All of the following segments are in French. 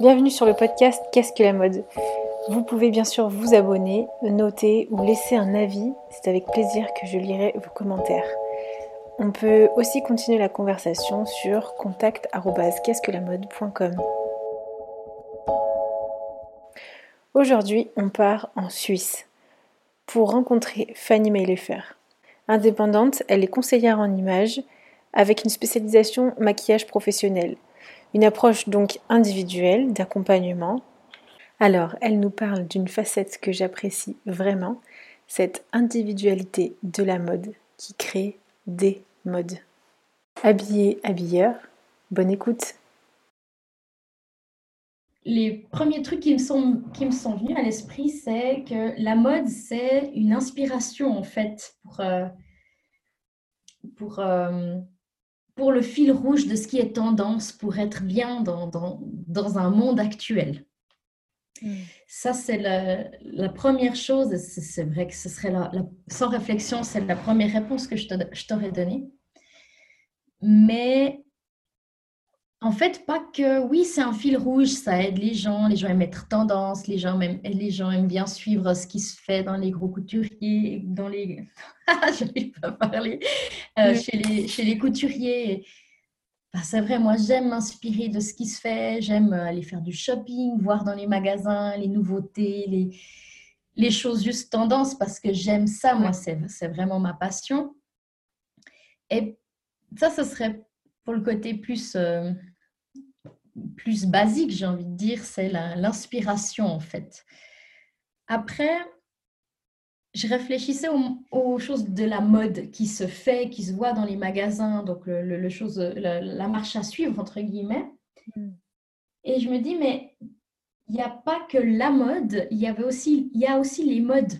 Bienvenue sur le podcast Qu'est-ce que la mode? Vous pouvez bien sûr vous abonner, noter ou laisser un avis. C'est avec plaisir que je lirai vos commentaires. On peut aussi continuer la conversation sur contact@qu'est-ce-que-la-mode.com. Aujourd'hui, on part en Suisse pour rencontrer Fanny Meilefer. Indépendante, elle est conseillère en images avec une spécialisation maquillage professionnel. Une approche donc individuelle d'accompagnement. Alors, elle nous parle d'une facette que j'apprécie vraiment, cette individualité de la mode qui crée des modes. Habillé, habilleur, bonne écoute. Les premiers trucs qui me sont, venus à l'esprit, c'est que la mode, c'est une inspiration en fait pour, euh, euh, pour le fil rouge de ce qui est tendance pour être bien dans, dans, un monde actuel. Hmm. Ça, c'est la, la, première chose. C'est vrai que ce serait la, sans réflexion, c'est la première réponse que je t'aurais donnée. Mais en fait, pas que, oui, c'est un fil rouge, ça aide les gens, les gens aiment être tendance, les gens aiment, les gens aiment bien suivre ce qui se fait dans les gros couturiers, dans les, je pas parler, euh, chez, les, chez les couturiers. Bah, c'est vrai, moi j'aime m'inspirer de ce qui se fait, j'aime aller faire du shopping, voir dans les magasins les nouveautés, les, les choses juste tendance parce que j'aime ça, moi c'est vraiment ma passion. Et ça, ce serait pour le côté plus... Euh, plus basique, j'ai envie de dire, c'est l'inspiration en fait. Après, je réfléchissais aux, choses de la mode qui se fait, qui se voit dans les magasins, donc le, chose, la, marche à suivre, entre guillemets. Mm. Et je me dis, mais il n'y a pas que la mode, il y, avait aussi, il y a aussi les modes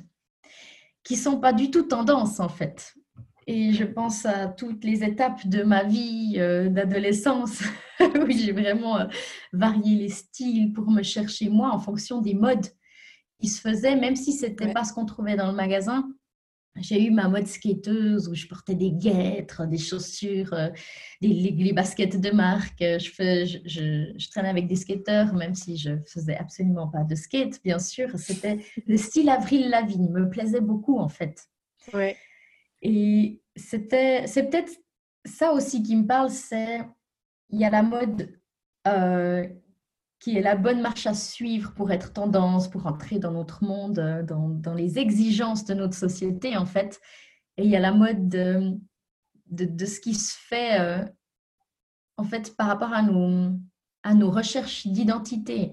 qui sont pas du tout tendance en fait. Et je pense à toutes les étapes de ma vie euh, d'adolescence où j'ai vraiment euh, varié les styles pour me chercher moi en fonction des modes qui se faisaient, même si ce n'était pas ce qu'on trouvait dans le magasin. J'ai eu ma mode skateuse où je portais des guêtres, des chaussures, euh, des, les, baskets de marque. Je, fais, je, je, traînais avec des skateurs, même si je faisais absolument pas de skate, bien sûr. C'était le style Avril Lavigne, me plaisait beaucoup en fait. Ouais. Et c'était, c'est peut-être ça aussi qui me parle, c'est il y a la mode euh, qui est la bonne marche à suivre pour être tendance, pour entrer dans notre monde, euh, dans, les exigences de notre société en fait. Et il y a la mode de, de, ce qui se fait euh, en fait par rapport à nos, à nos recherches d'identité.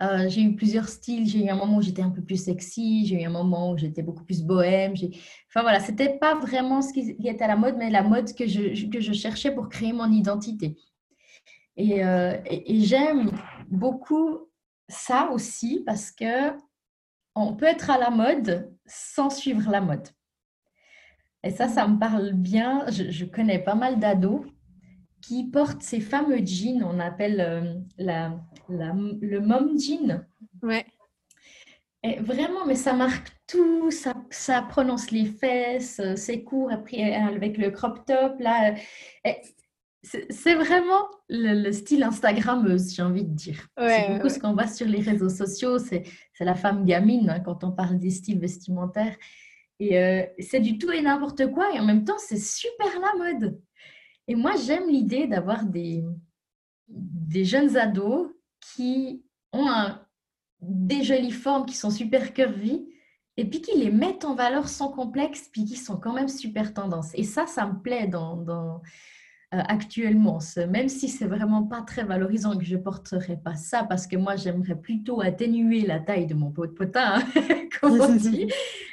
Euh, j'ai eu plusieurs styles. J'ai eu un moment où j'étais un peu plus sexy. J'ai eu un moment où j'étais beaucoup plus bohème. Enfin voilà, c'était pas vraiment ce qui était à la mode, mais la mode que je, que je cherchais pour créer mon identité. Et, euh, et, j'aime beaucoup ça aussi parce que on peut être à la mode sans suivre la mode. Et ça, ça me parle bien. Je connais pas mal d'ados qui portent ces fameux jeans, on appelle euh, la, le mom jean. Ouais. Et vraiment, mais ça marque tout, ça, ça prononce les fesses, euh, c'est court après euh, avec le crop top. Là, c'est vraiment le, style Instagrammeuse, j'ai envie de dire. c'est beaucoup ce qu'on voit sur les réseaux sociaux, c'est la femme gamine hein, quand on parle des styles vestimentaires. Et c'est du tout et n'importe quoi, et en même temps, c'est super la mode. Et moi, j'aime l'idée d'avoir des, des jeunes ados qui ont des jolies formes qui sont super curvy et puis qui les mettent en valeur sans complexe, puis qui sont quand même super tendance. Et ça, ça me plaît dans, euh, actuellement, même si c'est vraiment pas très valorisant que je porterai pas ça, parce que moi, j'aimerais plutôt atténuer la taille de mon pot de potin, comme on dit.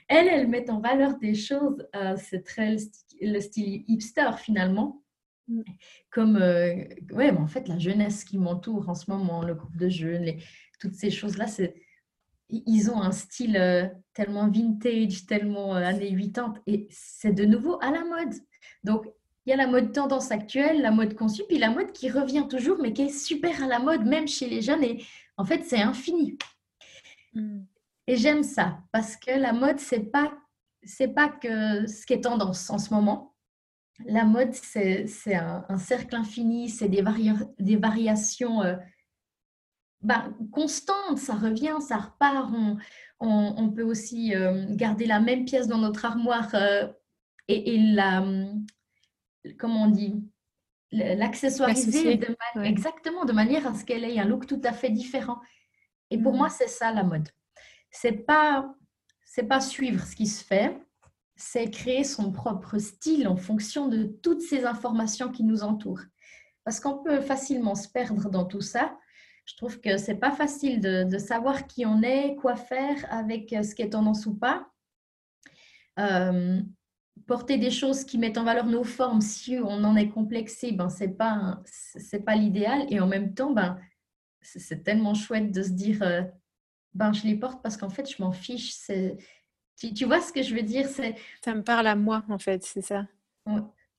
Elle, elle met en valeur des choses, euh, c'est très le style hipster finalement. Mmh. Comme, euh, ouais, mais en fait, la jeunesse qui m'entoure en ce moment, le groupe de jeunes, les, toutes ces choses-là, c'est, ils ont un style euh, tellement vintage, tellement euh, années 80, et c'est de nouveau à la mode. Donc, il y a la mode tendance actuelle, la mode conçue, puis la mode qui revient toujours, mais qui est super à la mode, même chez les jeunes, et en fait, c'est infini. Mmh. Et j'aime ça, parce que la mode, c'est pas, c'est pas que ce qui est tendance en ce moment la mode, c'est un, cercle infini, c'est des, des variations euh, ben, constante, ça revient, ça repart. On, peut aussi euh, garder la même pièce dans notre armoire euh, et, la, comment on dit, l'accessoiriser exactement de manière à ce qu'elle ait un look tout à fait différent. Et pour mm. moi, c'est ça la mode. C'est pas c'est pas suivre ce qui se fait, c'est créer son propre style en fonction de toutes ces informations qui nous entourent. Parce qu'on peut facilement se perdre dans tout ça. Je trouve que c'est pas facile de, savoir qui on est, quoi faire avec euh, ce qui est tendance ou pas. Euh, porter des choses qui mettent en valeur nos formes, si on en est complexé, ben c'est pas c'est pas l'idéal. Et en même temps, ben c'est tellement chouette de se dire, euh, ben je les porte parce qu'en fait je m'en fiche. Tu, tu, vois ce que je veux dire? C'est ça me parle à moi en fait, c'est ça.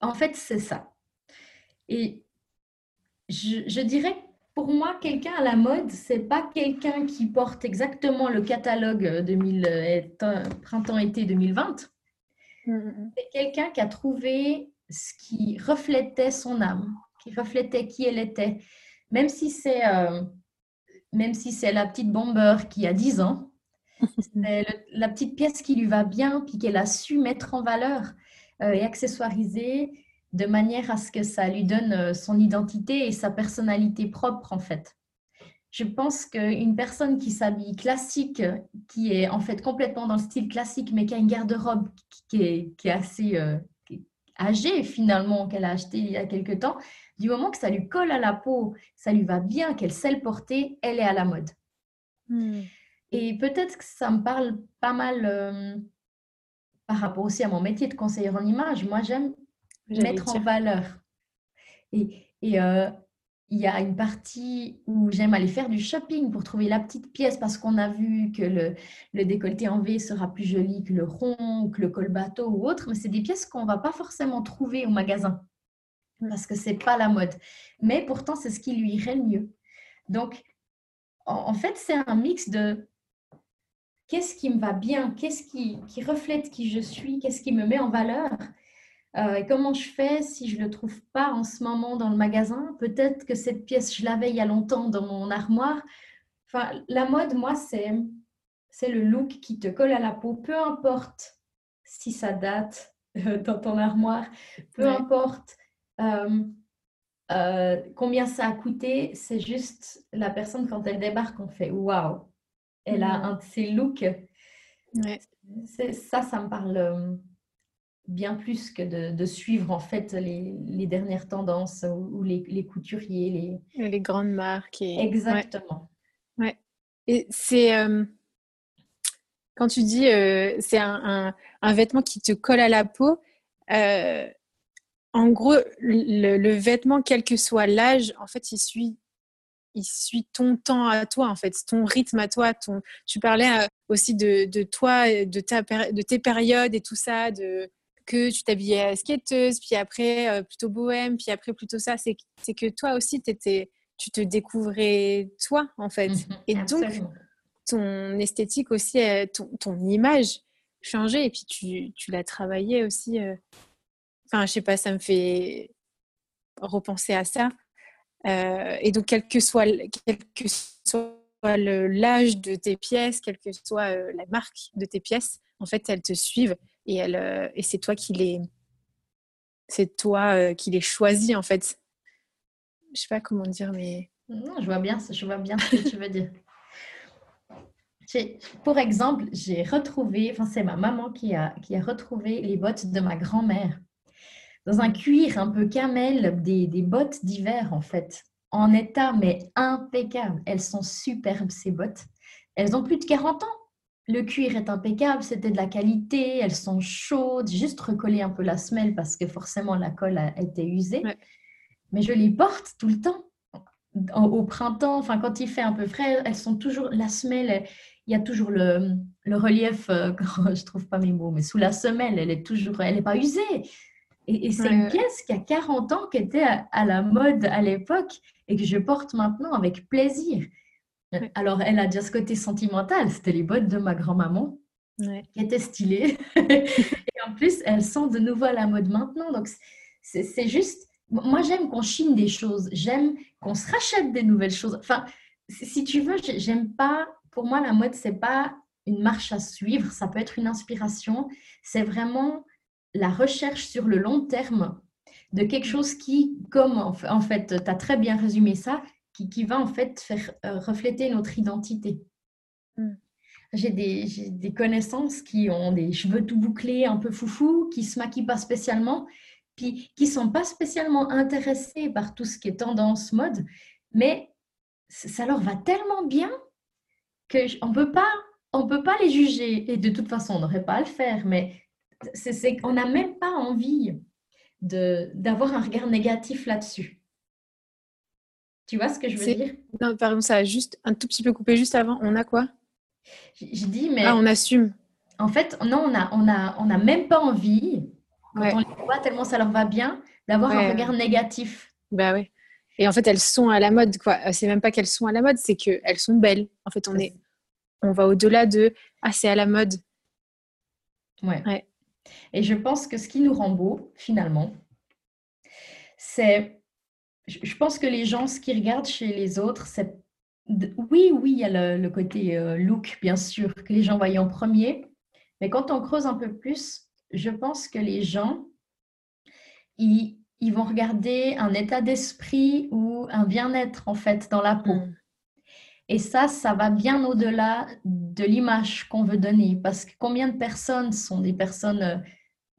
En fait, c'est ça. Et je, dirais pour moi, quelqu'un à la mode, c'est pas quelqu'un qui porte exactement le catalogue 2000, euh, printemps-été 2020. Mm, mm, mm. C'est quelqu'un qui a trouvé ce qui reflétait son âme, qui reflétait qui elle était. Même si c'est euh, même si c'est la petite bomber qui a 10 ans, la petite pièce qui lui va bien, puis qu'elle a su mettre en valeur euh, et accessoiriser de manière à ce que ça lui donne euh, son identité et sa personnalité propre en fait. Je pense qu'une personne qui s'habille classique, qui est en fait complètement dans le style classique, mais qui a une garde-robe qui est, qui est assez euh, âgée finalement, qu'elle a acheté il y a quelque temps, du moment que ça lui colle à la peau, ça lui va bien, qu'elle sait le porter, elle est à la mode. Hmm. Et peut-être que ça me parle pas mal euh, par rapport aussi à mon métier de conseillère en image. Moi, j'aime mettre en valeur. Et, euh, il y a une partie où j'aime aller faire du shopping pour trouver la petite pièce parce qu'on a vu que le, le, décolleté en V sera plus joli que le rond ou que le col bateau ou autre, mais c'est des pièces qu'on ne va pas forcément trouver au magasin parce que c'est pas la mode. Mais pourtant, c'est ce qui lui irait le mieux. Donc, en, fait, c'est un mix de qu'est-ce qui me va bien, qu'est-ce qui, qui reflète qui je suis, qu'est-ce qui me met en valeur? Euh, comment je fais si je ne le trouve pas en ce moment dans le magasin? Peut-être que cette pièce, je l'avais il y a longtemps dans mon armoire. Enfin, la mode, moi, c'est, c'est le look qui te colle à la peau, peu importe si ça date euh, dans ton armoire, peu importe euh, combien ça a coûté, c'est juste la personne, quand elle débarque, on fait waouh, elle a mmh. un de ces looks. Ça, ça me parle bien plus que de, suivre en fait les, dernières tendances ou, les, couturiers, les... les grandes marques. Exactement. Ouais. Et c'est quand tu dis euh, c'est un, vêtement qui te colle à la peau. Euh, en gros, le, vêtement, quel que soit l'âge, en fait, il suit, il suit ton temps à toi, en fait, ton rythme à toi. Ton... Tu parlais euh, aussi de, de toi, de, ta, de tes périodes et tout ça, de, que tu t'habillais skateuse, puis après euh, plutôt bohème, puis après plutôt ça, c'est que toi aussi, étais, tu te découvrais toi, en fait. Mhm, et donc, ton esthétique aussi, euh, ton, ton, image changeait, et puis tu, tu l'as travaillé aussi. Enfin, je sais pas, ça me fait repenser à ça. Et donc, quel que soit, quel que soit l'âge de tes pièces, quelle que soit la marque de tes pièces, en fait, elles te suivent et, elle, euh, et c'est toi qui les c'est toi euh, qui les choisis en fait. Je sais pas comment dire, mais non, je vois bien, je vois bien ce que tu veux dire. Pour exemple, j'ai retrouvé, enfin c'est ma maman qui a, qui a retrouvé les bottes de ma grand-mère dans un cuir un peu camel, des, des bottes d'hiver en fait, en état mais impeccable. Elles sont superbes ces bottes. Elles ont plus de 40 ans. Le cuir est impeccable, c'était de la qualité, elles sont chaudes, juste recoller un peu la semelle parce que forcément la colle a été usée. Mais je les porte tout le temps. Au printemps, enfin quand il fait un peu frais, elles sont toujours, la semelle, il y a toujours le, relief, euh, je trouve pas mes mots, mais sous la semelle, elle est toujours, elle n'est pas usée. Et, c'est une pièce qui a 40 ans, qui était à la mode à l'époque et que je porte maintenant avec plaisir. Alors, elle a déjà ce côté sentimental. C'était les bottes de ma grand-maman qui étaient stylées. et en plus, elles sont de nouveau à la mode maintenant. Donc, c'est juste. Moi, j'aime qu'on chine des choses. J'aime qu'on se rachète des nouvelles choses. Enfin, si tu veux, j'aime pas. Pour moi, la mode, c'est pas une marche à suivre. Ça peut être une inspiration. C'est vraiment la recherche sur le long terme de quelque chose qui, comme en fait, tu as très bien résumé ça, qui, qui va en fait faire euh, refléter notre identité. Hmm. J'ai des, des, connaissances qui ont des cheveux tout bouclés, un peu foufou, qui se maquillent pas spécialement, puis qui sont pas spécialement intéressés par tout ce qui est tendance mode, mais ça leur va tellement bien qu'on peut pas on peut pas les juger et de toute façon on n'aurait pas à le faire mais c'est qu'on n'a même pas envie d'avoir un regard négatif là-dessus. Tu vois ce que je veux dire? Non, pardon, ça a juste un tout petit peu coupé juste avant. On a quoi? Je dis, mais. Ah, on assume. En fait, non, on n'a on a, on a même pas envie, quand on les voit tellement ça leur va bien, d'avoir un regard négatif. Bah oui. Et en fait, elles sont à la mode, quoi. Euh, c'est même pas qu'elles sont à la mode, c'est qu'elles sont belles. En fait, on, est, on va au-delà de Ah, c'est à la mode. Ouais. ouais. Et je pense que ce qui nous rend beau, finalement, c'est, je pense que les gens, ce qu'ils regardent chez les autres, c'est, oui, oui, il y a le, côté euh, look, bien sûr, que les gens voient en premier, mais quand on creuse un peu plus, je pense que les gens, ils, vont regarder un état d'esprit ou un bien-être, en fait, dans la peau. Mm. Et ça, ça va bien au-delà de l'image qu'on veut donner. Parce que combien de personnes sont des personnes euh,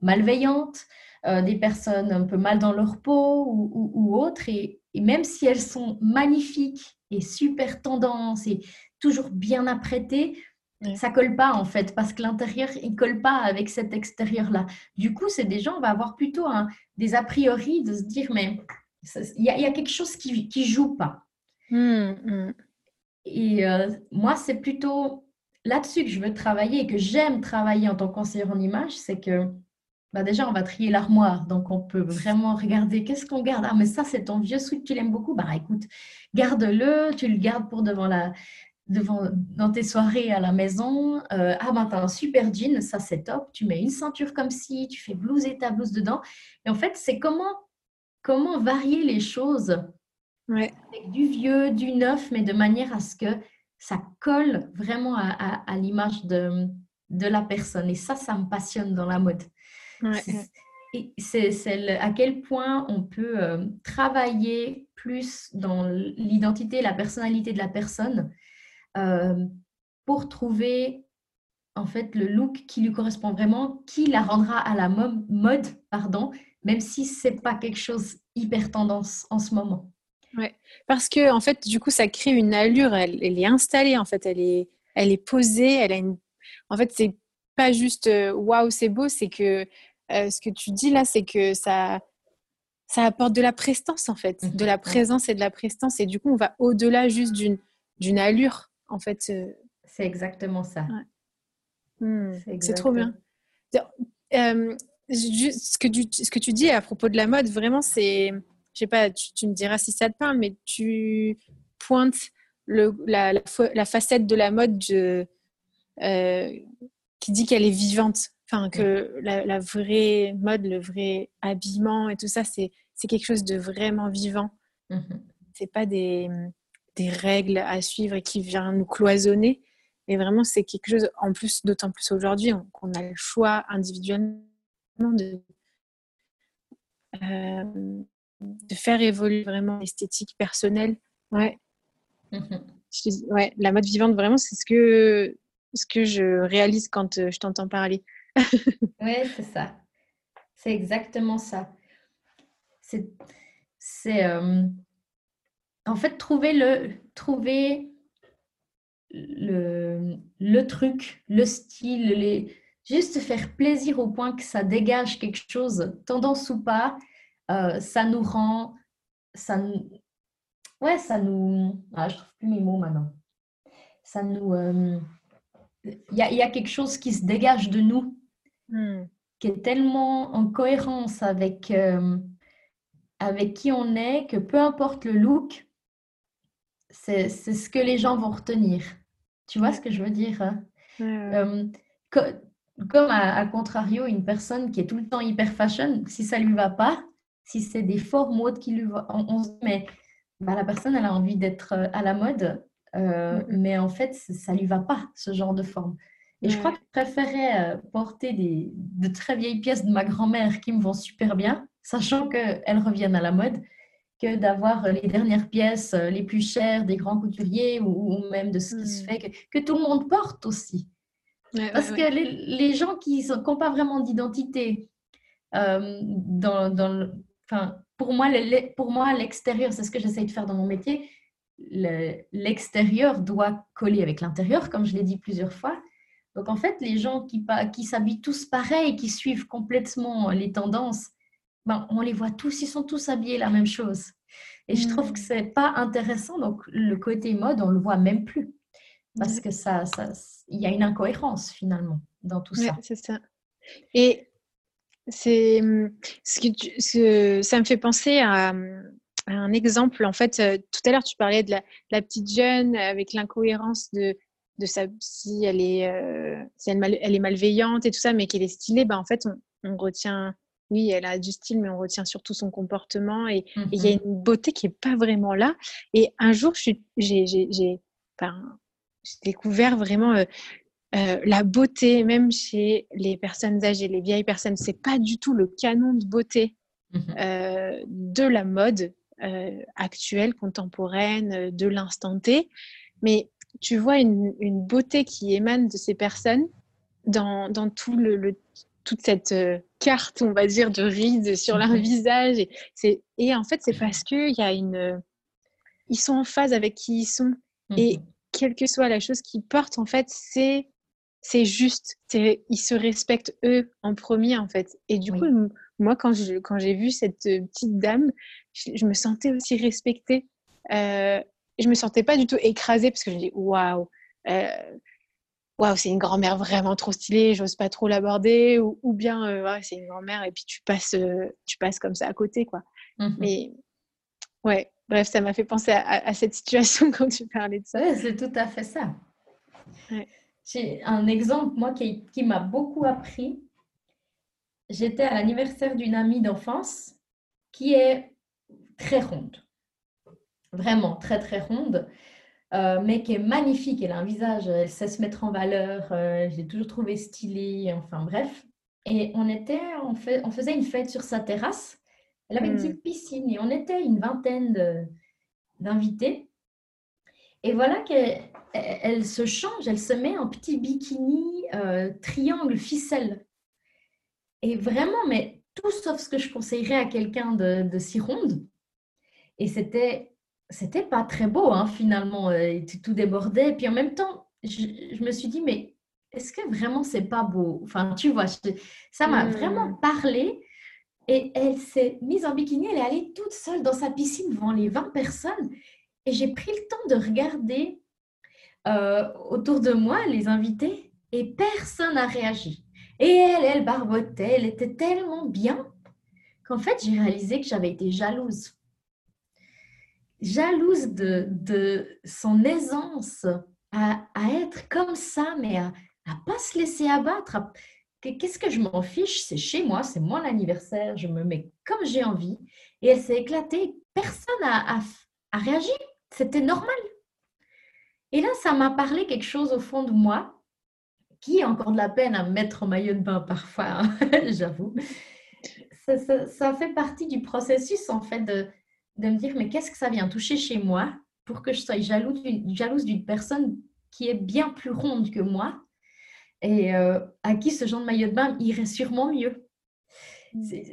malveillantes, euh, des personnes un peu mal dans leur peau ou, autres. Et, même si elles sont magnifiques et super tendances et toujours bien apprêtées, ça colle pas en fait, parce que l'intérieur, il colle pas avec cet extérieur-là. Du coup, c'est des gens, on va avoir plutôt des a priori de se dire, mais il y, a quelque chose qui ne joue pas. Mmh, mmh. Et euh, moi, c'est plutôt là-dessus que je veux travailler et que j'aime travailler en tant qu'enseignant en image, c'est que bah déjà, on va trier l'armoire. Donc, on peut vraiment regarder qu'est-ce qu'on garde. Ah, mais ça, c'est ton vieux sweat, tu l'aimes beaucoup? Bah, écoute, garde-le, tu le gardes pour devant la, devant, dans tes soirées à la maison. Euh, ah, ben, t'as un super jean, ça, c'est top. Tu mets une ceinture comme ci, tu fais blouser ta blouse dedans. Et en fait, c'est comment, comment varier les choses avec du vieux, du neuf, mais de manière à ce que ça colle vraiment à, l'image de, de, la personne. Et ça, ça me passionne dans la mode. C'est à quel point on peut euh, travailler plus dans l'identité, la personnalité de la personne euh, pour trouver en fait le look qui lui correspond vraiment, qui la rendra à la mode, pardon, même si c'est pas quelque chose hyper tendance en ce moment. Ouais, parce que en fait, du coup, ça crée une allure. Elle, est installée, en fait, elle est, elle est posée. Elle a une. En fait, c'est pas juste euh, waouh, c'est beau. C'est que euh, ce que tu dis là, c'est que ça, ça apporte de la prestance, en fait, de la présence et de la prestance. Et du coup, on va au-delà juste d'une d'une allure, en fait. Euh. C'est exactement ça. Hmm, c'est trop bien. ce, que tu, ce que tu dis à propos de la mode, vraiment, c'est je sais pas, tu, me diras si ça te parle, mais tu pointes le, la, la, facette de la mode euh, qui dit qu'elle est vivante. Enfin, que la, vraie mode, le vrai habillement et tout ça, c'est quelque chose de vraiment vivant. Ce mm-hmm. C'est pas des, des, règles à suivre et qui vient nous cloisonner. Mais vraiment, c'est quelque chose, en plus, d'autant plus aujourd'hui, qu'on a le choix individuellement de, euh, de faire évoluer vraiment l'esthétique personnelle. Ouais. Mhm. ouais, la mode vivante, vraiment, c'est ce que, ce que je réalise quand euh, je t'entends parler. oui, c'est ça. C'est exactement ça. C'est, c'est euh, en fait trouver le, trouver le, le truc, le style, les, juste faire plaisir au point que ça dégage quelque chose, tendance ou pas, euh, ça nous rend, ça nous, ouais, ça nous, ah, je trouve plus mes mots maintenant. Ça nous, euh, il y, a, y, a, quelque chose qui se dégage de nous, hmm. qui est tellement en cohérence avec, euh, avec qui on est que peu importe le look, c'est ce que les gens vont retenir. Tu vois ce que je veux dire hein? Comme à, contrario, une personne qui est tout le temps hyper fashion, si ça lui va pas, si c'est des forts modes qui lui vont, on, se dit, mais bah, la personne, elle a envie d'être euh, à la mode. Euh, mais en fait, ça lui va pas, ce genre de forme. Et je crois que je préférais euh, porter des, de très vieilles pièces de ma grand-mère qui me vont super bien, sachant qu'elles reviennent à la mode, que d'avoir les dernières pièces les plus chères des grands couturiers ou, même de ce qui se hmm. fait, que, tout le monde porte aussi. Parce que les, les, gens qui n'ont pas vraiment d'identité, dans, dans enfin, pour moi, pour moi, l'extérieur, c'est ce que j'essaye de faire dans mon métier, l'extérieur doit coller avec l'intérieur, comme je l'ai dit plusieurs fois. Donc en fait, les gens qui, qui s'habillent tous pareil, qui suivent complètement les tendances, ben, on les voit tous, ils sont tous habillés la même chose. Et je trouve que mm. c'est pas intéressant. Donc le côté mode, on le voit même plus parce que ça, il y a une incohérence finalement dans tout ça. C'est ça. Et c'est ce que ça me fait penser à, un exemple. En fait, euh, tout à l'heure, tu parlais de la, petite jeune avec l'incohérence de, de sa, si elle est, euh, si elle, elle, est malveillante et tout ça, mais qu'elle est stylée. Ben, en fait, on, retient, oui, elle a du style, mais on retient surtout son comportement et il y a mmh une beauté qui est pas vraiment là. Et un jour, j'ai ben, découvert vraiment euh, euh, la beauté, même chez les personnes âgées, les vieilles personnes, c'est pas du tout le canon de beauté mmh euh, de la mode euh, actuelle, contemporaine, de l'instant T. Mais tu vois une, beauté qui émane de ces personnes dans, tout le, toute cette carte, on va dire, de rides sur leur mmh visage. Et, et en fait, c'est parce qu'ils y a une. Ils sont en phase avec qui ils sont. Et quelle que soit la chose qu'ils portent, en fait, c'est c'est juste, ils se respectent eux en premier en fait. Et du coup, moi quand je, quand j'ai vu cette euh, petite dame, je, me sentais aussi respectée. Euh, je me sentais pas du tout écrasée parce que je me dis waouh, euh, waouh, c'est une grand-mère vraiment trop stylée, j'ose pas trop l'aborder ou, ou, bien euh, c'est une grand-mère et puis tu passes, tu passes comme ça à côté quoi. Mmh Mais ouais, bref, ça m'a fait penser à, cette situation quand tu parlais de ça. c'est tout à fait ça. Ouais. J'ai un exemple, moi, qui, qui m'a beaucoup appris. J'étais à l'anniversaire d'une amie d'enfance qui est très ronde. Vraiment très, très ronde. Euh, mais qui est magnifique. Elle a un visage, elle sait se mettre en valeur. Euh, je l'ai toujours trouvée stylée. Enfin, bref. Et on, était, on, fait, on faisait une fête sur sa terrasse. Elle avait une hmm. petite piscine et on était une vingtaine d'invités. Et voilà qu'elle elle se change, elle se met en petit bikini euh, triangle ficelle. Et vraiment, mais tout sauf ce que je conseillerais à quelqu'un de, si ronde. Et c'était, c'était pas très beau, hein, finalement. Euh, tout débordait. Puis en même temps, je, me suis dit, mais est-ce que vraiment c'est pas beau? Enfin, tu vois, ça m'a hmm. vraiment parlé. Et elle s'est mise en bikini, elle est allée toute seule dans sa piscine devant les 20 personnes. Et j'ai pris le temps de regarder euh, autour de moi, les invités, et personne n'a réagi. Et elle, elle barbotait, elle était tellement bien qu'en fait, j'ai réalisé que j'avais été jalouse. Jalouse de, son aisance à, à, être comme ça, mais à ne pas se laisser abattre. Qu'est-ce que je m'en fiche? C'est chez moi, c'est mon anniversaire, je me mets comme j'ai envie. Et elle s'est éclatée, personne n'a réagi. C'était normal. Et là, ça m'a parlé quelque chose au fond de moi qui a encore de la peine à me mettre en maillot de bain parfois, hein, j'avoue. Ça, fait partie du processus, en fait, de, de me dire, mais qu'est-ce que ça vient toucher chez moi pour que je sois jalouse d'une personne qui est bien plus ronde que moi et euh, à qui ce genre de maillot de bain irait sûrement mieux?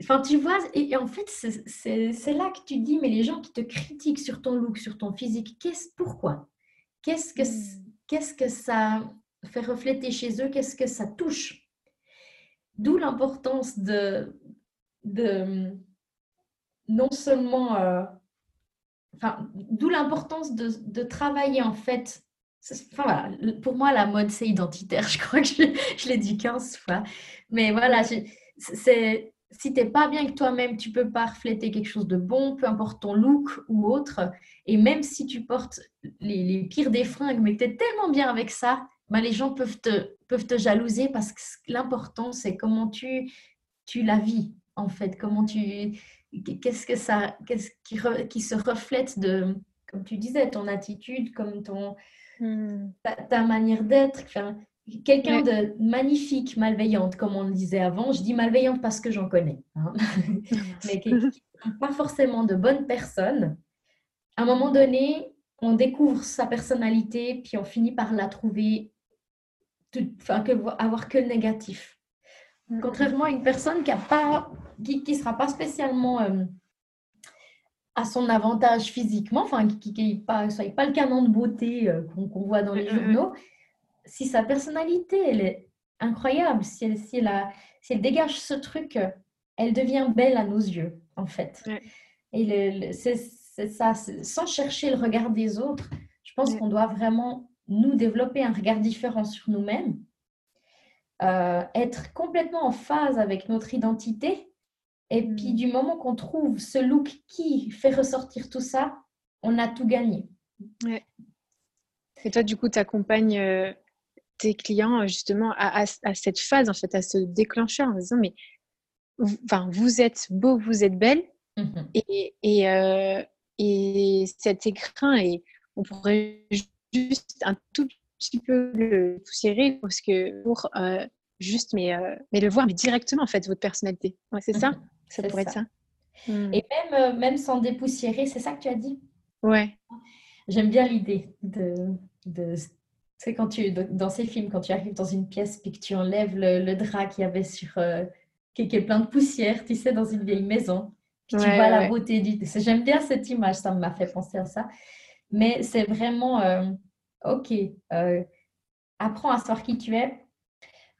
Enfin, tu vois, et, en fait, c'est là que tu dis, mais les gens qui te critiquent sur ton look, sur ton physique, qu'est-ce, pourquoi? Qu'est-ce que, mmh. qu'est-ce que ça fait refléter chez eux? Qu'est-ce que ça touche? D'où l'importance de, de non seulement... Euh, enfin, d'où l'importance de, de, travailler en fait. Enfin, voilà, pour moi, la mode, c'est identitaire. Je crois que je, je l'ai dit 15 fois. Mais voilà, c'est si tu n'es pas bien que toi-même, tu peux pas refléter quelque chose de bon, peu importe ton look ou autre. Et même si tu portes les, pires des fringues, mais que tu es tellement bien avec ça, ben les gens peuvent te, peuvent te jalouser parce que l'important, c'est comment tu, tu la vis, en fait. Comment tu. Qu'est-ce que ça. Qu'est-ce qui, qui se reflète de. comme tu disais, ton attitude, comme ton, hmm. ta, manière d'être. Quelqu'un de magnifique, malveillante, comme on le disait avant. Je dis malveillante parce que j'en connais. Hein. Mais pas forcément de bonnes personnes. À un moment donné, on découvre sa personnalité, puis on finit par la trouver, enfin, que, avoir que le négatif. Mm. Contrairement à une personne qui ne pas, qui, sera pas spécialement euh, à son avantage physiquement, enfin, qui n'est pas, pas le canon de beauté euh, qu'on voit dans les mm, mm, journaux, si sa personnalité, elle est incroyable, si elle, si elle, dégage ce truc, elle devient belle à nos yeux, en fait. Et c'est c'est ça, sans chercher le regard des autres. Je pense qu'on doit vraiment nous développer un regard différent sur nous-mêmes, euh, être complètement en phase avec notre identité. Et mm. puis du moment qu'on trouve ce look qui fait ressortir tout ça, on a tout gagné. Et toi, du coup, tu accompagnes euh, tes clients euh, justement à, cette phase, en fait, à ce déclencheur en disant, mais enfin, vous êtes beau, vous êtes belle. Mm-hmm. Et, et, et cet écrin, et on pourrait juste un tout petit peu le poussiérer parce que pour euh, juste, mais, euh, mais le voir, mais directement en fait, votre personnalité. Ouais, c'est ça? Ça pourrait être ça. Hmm. Et même, euh, même sans dépoussiérer, c'est ça que tu as dit? Ouais. J'aime bien l'idée de, de sais, quand tu, dans ces films, quand tu arrives dans une pièce et que tu enlèves le, le drap qu'il y avait sur, qui est plein de poussière, tu sais, dans une vieille maison, tu vois la beauté du. J'aime bien cette image, ça m'a fait penser à ça. Mais c'est vraiment, euh, ok, euh, apprends à savoir qui tu es.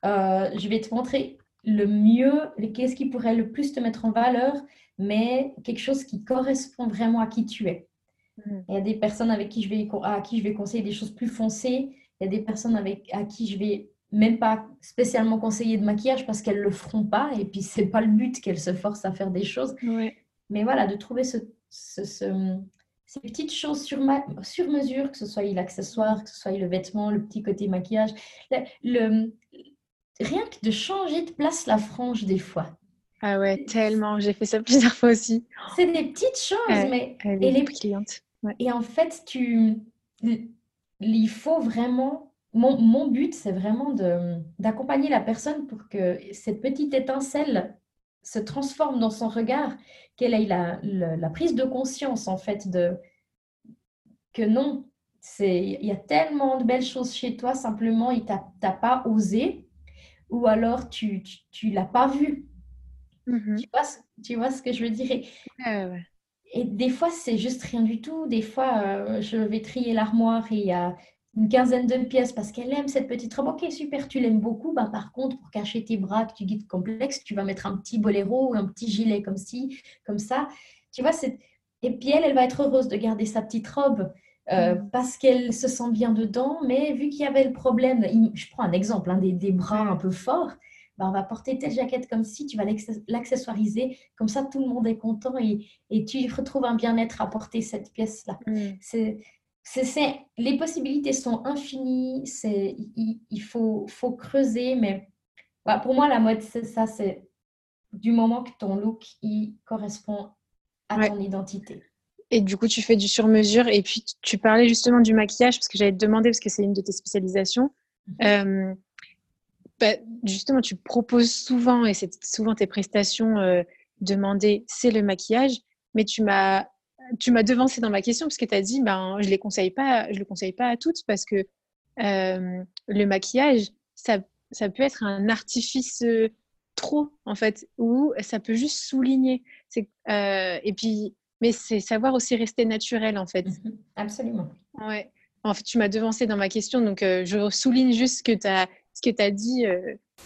Euh, je vais te montrer le mieux, qu'est-ce qui pourrait le plus te mettre en valeur, mais quelque chose qui correspond vraiment à qui tu es. Mm. Il y a des personnes avec qui je vais, à qui je vais conseiller des choses plus foncées. Il y a des personnes avec, à qui je vais même pas spécialement conseiller de maquillage parce qu'elles le feront pas et puis c'est pas le but qu'elles se forcent à faire des choses. Mais voilà, de trouver ce, ces petites choses sur, sur mesure, que ce soit l'accessoire, que ce soit le vêtement, le petit côté maquillage, le, rien que de changer de place la frange des fois. Ah ouais, tellement. J'ai fait ça plusieurs fois aussi. C'est des petites choses, mais et les clientes. Et en fait, tu, il faut vraiment mon, but, c'est vraiment d'accompagner la personne pour que cette petite étincelle se transforme dans son regard, qu'elle ait la, la, prise de conscience, en fait, de que non, il y a tellement de belles choses chez toi, simplement, il t'a pas osé, ou alors tu tu, l'as pas vu. Mm-hmm. tu, vois, tu vois ce que je veux dire? Et, des fois, c'est juste rien du tout. Des fois, euh, je vais trier l'armoire et il y a une quinzaine de pièces parce qu'elle aime cette petite robe. Ok, super, tu l'aimes beaucoup. Bah, par contre, pour cacher tes bras que tu guides complexe, tu vas mettre un petit boléro ou un petit gilet comme ci, comme ça. Tu vois, c'est... Et puis elle, elle va être heureuse de garder sa petite robe euh, mm. parce qu'elle se sent bien dedans. Mais vu qu'il y avait le problème, je prends un exemple, hein, des, des, bras un peu forts, bah, on va porter telle jaquette comme si, tu vas l'accessoiriser. Comme ça, tout le monde est content et, et tu retrouves un bien-être à porter cette pièce-là. Mm. C'est c'est, les possibilités sont infinies, c'est, il, faut, faut, creuser, mais pour moi, la mode, c'est ça, c'est du moment que ton look il correspond à ton identité. Et du coup, tu fais du sur-mesure. Et puis, tu parlais justement du maquillage, parce que j'allais te demander, parce que c'est une de tes spécialisations. Mhm. Euh, bah, justement, tu proposes souvent, et c'est souvent tes prestations euh, demandées, c'est le maquillage. Mais tu m'as tu m'as devancé dans ma question parce que tu as dit ben je les conseille pas je le conseille pas à toutes parce que euh, le maquillage ça, ça, peut être un artifice euh, trop en fait ou ça peut juste souligner c'est euh, et puis mais c'est savoir aussi rester naturel en fait mhm. absolument ouais en fait tu m'as devancé dans ma question donc je souligne juste que tu as ce que tu as dit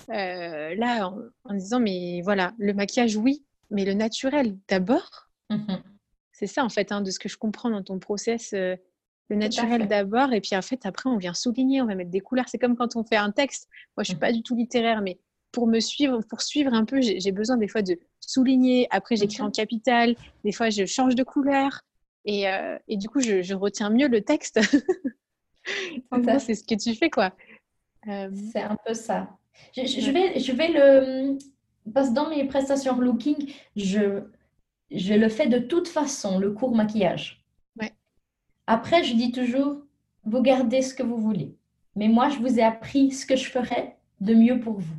là en, disant mais voilà le maquillage oui mais le naturel d'abord mhm c'est ça en fait, hein, de ce que je comprends dans ton process, euh, le naturel d'abord, et puis en fait après on vient souligner, on va mettre des couleurs. C'est comme quand on fait un texte. Moi je suis mmh. pas du tout littéraire, mais pour me suivre, pour suivre un peu, j'ai besoin des fois de souligner. Après j'écris en capital, des fois je change de couleur, et, euh, et du coup je, retiens mieux le texte. c'est ce que tu fais quoi. Euh, c'est un peu ça. Je, je, vais, je vais le parce que dans mes prestations looking, je je le fais de toute façon, le court maquillage. Ouais. Après, je dis toujours, vous gardez ce que vous voulez. Mais moi, je vous ai appris ce que je ferais de mieux pour vous.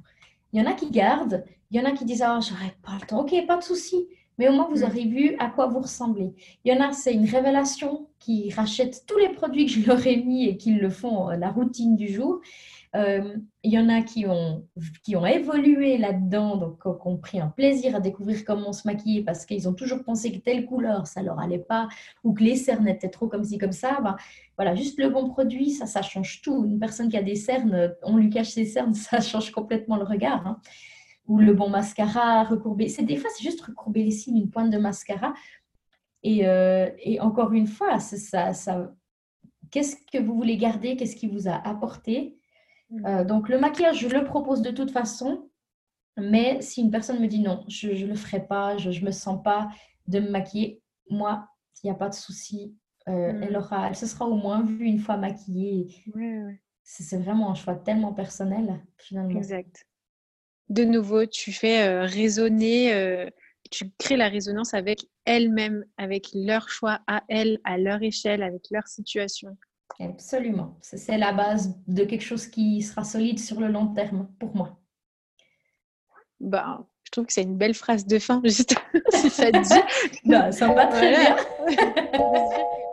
Il y en a qui gardent, il y en a qui disent, oh, j'arrête pas le temps. Ok, pas de souci. Mais au moins, vous mm. aurez vu à quoi vous ressemblez. Il y en a, c'est une révélation qui rachètent tous les produits que je leur ai mis et qui le font euh, la routine du jour. Euh, il y en a qui ont, qui ont évolué là-dedans, donc qui ont pris un plaisir à découvrir comment se maquiller parce qu'ils ont toujours pensé que telle couleur, ça leur allait pas, ou que les cernes étaient trop comme ci, comme ça. Ben, voilà, juste le bon produit, ça, ça change tout. Une personne qui a des cernes, on lui cache ses cernes, ça change complètement le regard. Hein. Ou le bon mascara, recourber. C'est des fois, c'est juste recourber les cils, une pointe de mascara. Et, euh, et encore une fois, ça, ça, qu'est-ce que vous voulez garder Qu'est-ce qui vous a apporté? Euh, donc, le maquillage, je le propose de toute façon. Mais si une personne me dit non, je ne le ferai pas, je ne me sens pas de me maquiller, moi, il n'y a pas de souci. Euh, mm. elle, aura, elle se sera au moins vue une fois maquillée. C'est vraiment un choix tellement personnel, finalement. Exact. De nouveau, tu fais euh, résonner, tu crées la résonance avec elle-même, avec leur choix à elle, à leur échelle, avec leur situation. Absolument. C'est la base de quelque chose qui sera solide sur le long terme pour moi. Bah, je trouve que c'est une belle phrase de fin, juste si ça te dit. Bah, ça va très bien.